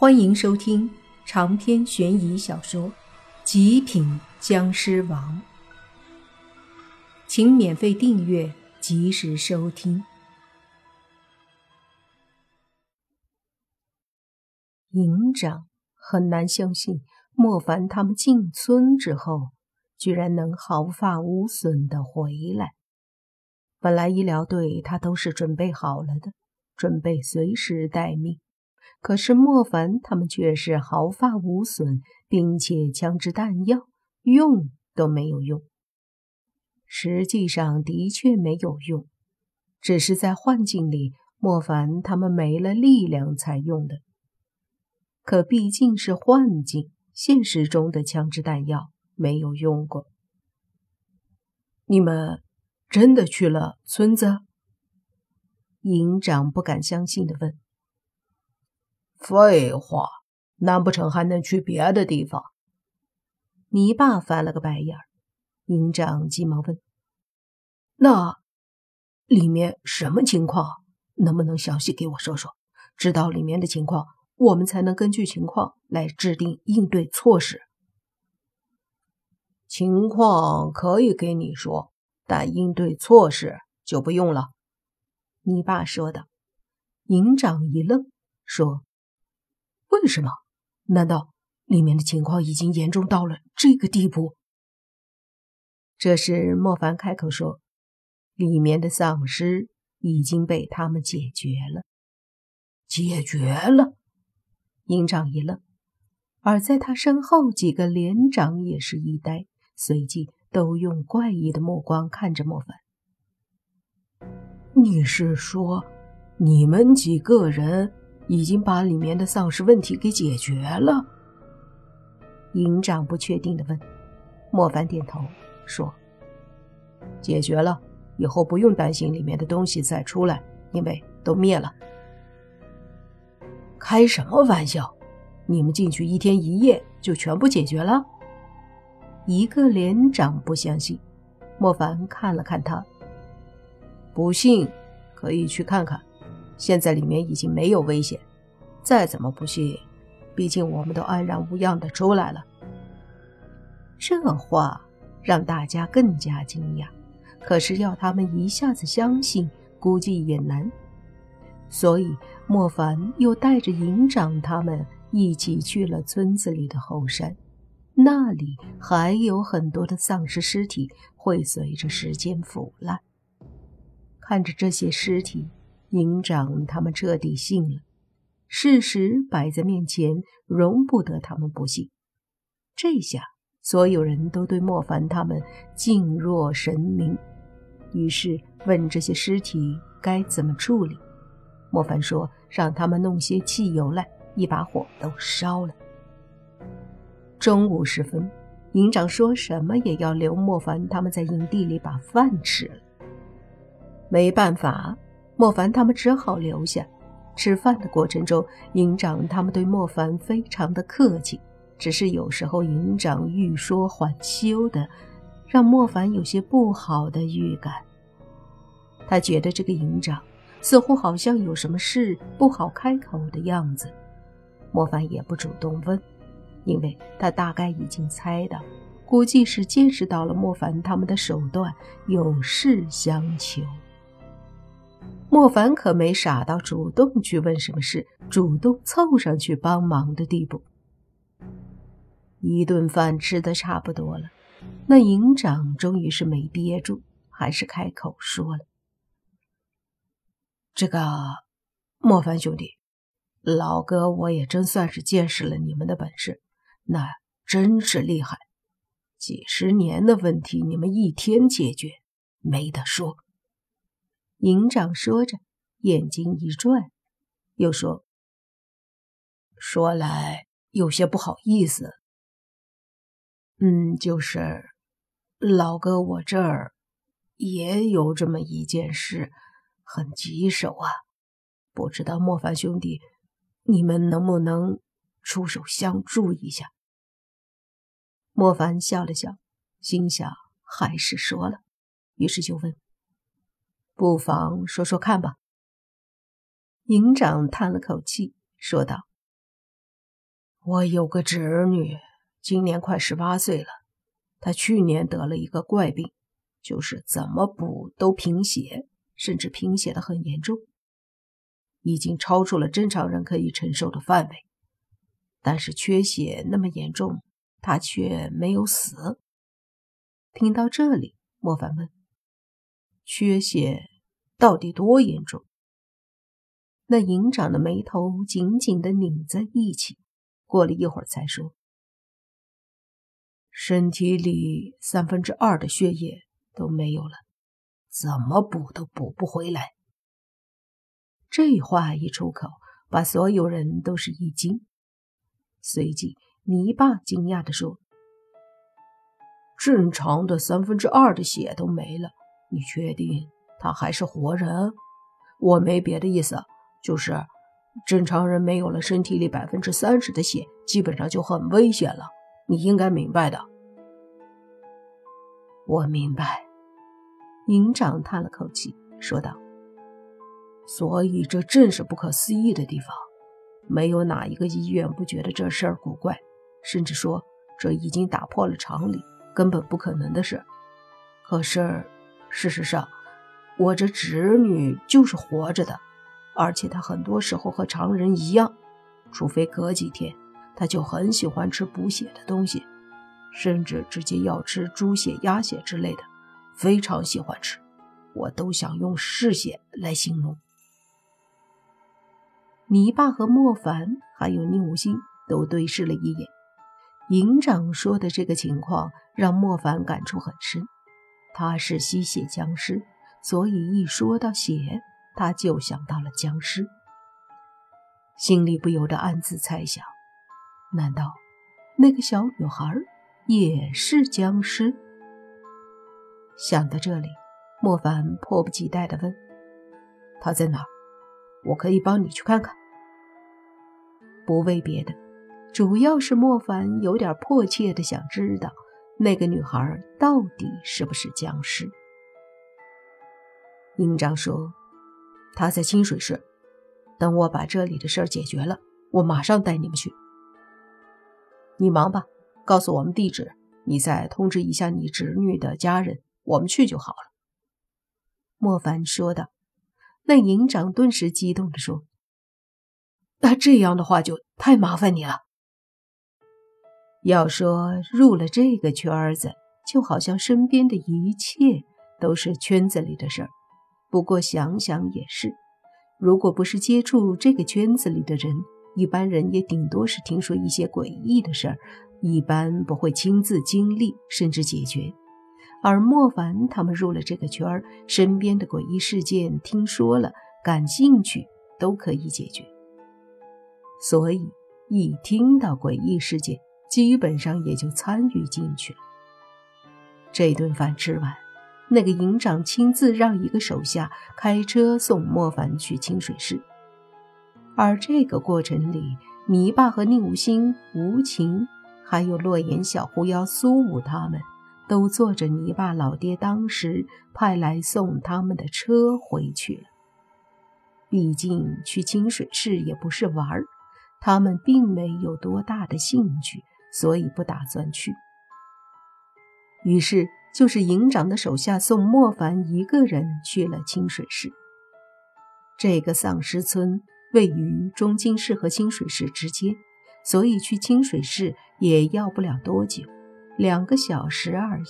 欢迎收听长篇悬疑小说《极品僵尸王》，请免费订阅，及时收听。营长很难相信，莫凡他们进村之后，居然能毫发无损的回来。本来医疗队他都是准备好了的，准备随时待命。可是莫凡他们却是毫发无损，并且枪支弹药用都没有用。实际上的确没有用，只是在幻境里，莫凡他们没了力量才用的。可毕竟是幻境，现实中的枪支弹药没有用过。你们真的去了村子？营长不敢相信的问。废话，难不成还能去别的地方？你爸翻了个白眼儿。营长急忙问：“那里面什么情况？能不能详细给我说说？知道里面的情况，我们才能根据情况来制定应对措施。情况可以给你说，但应对措施就不用了。”你爸说道。营长一愣，说。为什么？难道里面的情况已经严重到了这个地步？这时，莫凡开口说：“里面的丧尸已经被他们解决了。”解决了？营长一愣，而在他身后几个连长也是一呆，随即都用怪异的目光看着莫凡。你是说，你们几个人？已经把里面的丧尸问题给解决了。营长不确定的问，莫凡点头说：“解决了，以后不用担心里面的东西再出来，因为都灭了。”开什么玩笑！你们进去一天一夜就全部解决了？一个连长不相信。莫凡看了看他，不信可以去看看。现在里面已经没有危险，再怎么不信，毕竟我们都安然无恙的出来了。这话让大家更加惊讶，可是要他们一下子相信，估计也难。所以莫凡又带着营长他们一起去了村子里的后山，那里还有很多的丧尸尸体会随着时间腐烂。看着这些尸体。营长他们彻底信了，事实摆在面前，容不得他们不信。这下所有人都对莫凡他们敬若神明，于是问这些尸体该怎么处理。莫凡说：“让他们弄些汽油来，一把火都烧了。”中午时分，营长说什么也要留莫凡他们在营地里把饭吃了。没办法。莫凡他们只好留下。吃饭的过程中，营长他们对莫凡非常的客气，只是有时候营长欲说还休的，让莫凡有些不好的预感。他觉得这个营长似乎好像有什么事不好开口的样子。莫凡也不主动问，因为他大概已经猜到，估计是见识到了莫凡他们的手段，有事相求。莫凡可没傻到主动去问什么事，主动凑上去帮忙的地步。一顿饭吃的差不多了，那营长终于是没憋住，还是开口说了：“这个莫凡兄弟，老哥我也真算是见识了你们的本事，那真是厉害，几十年的问题你们一天解决，没得说。”营长说着，眼睛一转，又说：“说来有些不好意思，嗯，就是老哥，我这儿也有这么一件事，很棘手啊。不知道莫凡兄弟，你们能不能出手相助一下？”莫凡笑了笑，心想还是说了，于是就问。不妨说说看吧。营长叹了口气，说道：“我有个侄女，今年快十八岁了。她去年得了一个怪病，就是怎么补都贫血，甚至贫血的很严重，已经超出了正常人可以承受的范围。但是缺血那么严重，她却没有死。听到这里，莫凡问：“缺血到底多严重？”那营长的眉头紧紧的拧在一起，过了一会儿才说：“身体里三分之二的血液都没有了，怎么补都补不回来。”这话一出口，把所有人都是一惊。随即，泥巴惊讶地说：“正常的三分之二的血都没了，你确定他还是活人？我没别的意思。”就是正常人没有了身体里百分之三十的血，基本上就很危险了。你应该明白的。我明白。营长叹了口气，说道：“所以这正是不可思议的地方。没有哪一个医院不觉得这事儿古怪，甚至说这已经打破了常理，根本不可能的事。可是事实上，我这侄女就是活着的。”而且她很多时候和常人一样，除非隔几天，她就很喜欢吃补血的东西，甚至直接要吃猪血、鸭血之类的，非常喜欢吃，我都想用嗜血来形容。泥巴和莫凡还有宁无心都对视了一眼，营长说的这个情况让莫凡感触很深，他是吸血僵尸，所以一说到血。他就想到了僵尸，心里不由得暗自猜想：难道那个小女孩也是僵尸？想到这里，莫凡迫不及待地问：“她在哪？我可以帮你去看看。”不为别的，主要是莫凡有点迫切地想知道那个女孩到底是不是僵尸。营长说。他在清水市，等我把这里的事儿解决了，我马上带你们去。你忙吧，告诉我们地址，你再通知一下你侄女的家人，我们去就好了。”莫凡说道。那营长顿时激动地说：“那这样的话就太麻烦你了。要说入了这个圈子，就好像身边的一切都是圈子里的事儿。”不过想想也是，如果不是接触这个圈子里的人，一般人也顶多是听说一些诡异的事儿，一般不会亲自经历甚至解决。而莫凡他们入了这个圈儿，身边的诡异事件听说了，感兴趣都可以解决。所以一听到诡异事件，基本上也就参与进去了。这顿饭吃完。那个营长亲自让一个手下开车送莫凡去清水市，而这个过程里，泥巴和宁无心、无情，还有洛言、小狐妖、苏武他们，都坐着泥巴老爹当时派来送他们的车回去了。毕竟去清水市也不是玩儿，他们并没有多大的兴趣，所以不打算去。于是。就是营长的手下送莫凡一个人去了清水市。这个丧尸村位于中京市和清水市之间，所以去清水市也要不了多久，两个小时而已。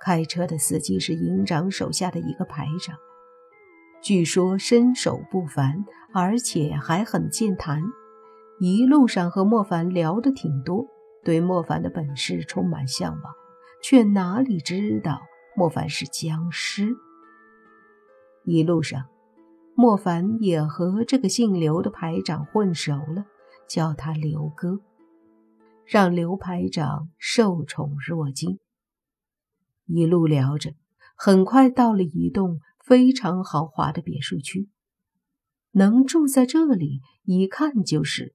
开车的司机是营长手下的一个排长，据说身手不凡，而且还很健谈。一路上和莫凡聊得挺多，对莫凡的本事充满向往。却哪里知道莫凡是僵尸。一路上，莫凡也和这个姓刘的排长混熟了，叫他刘哥，让刘排长受宠若惊。一路聊着，很快到了一栋非常豪华的别墅区。能住在这里，一看就是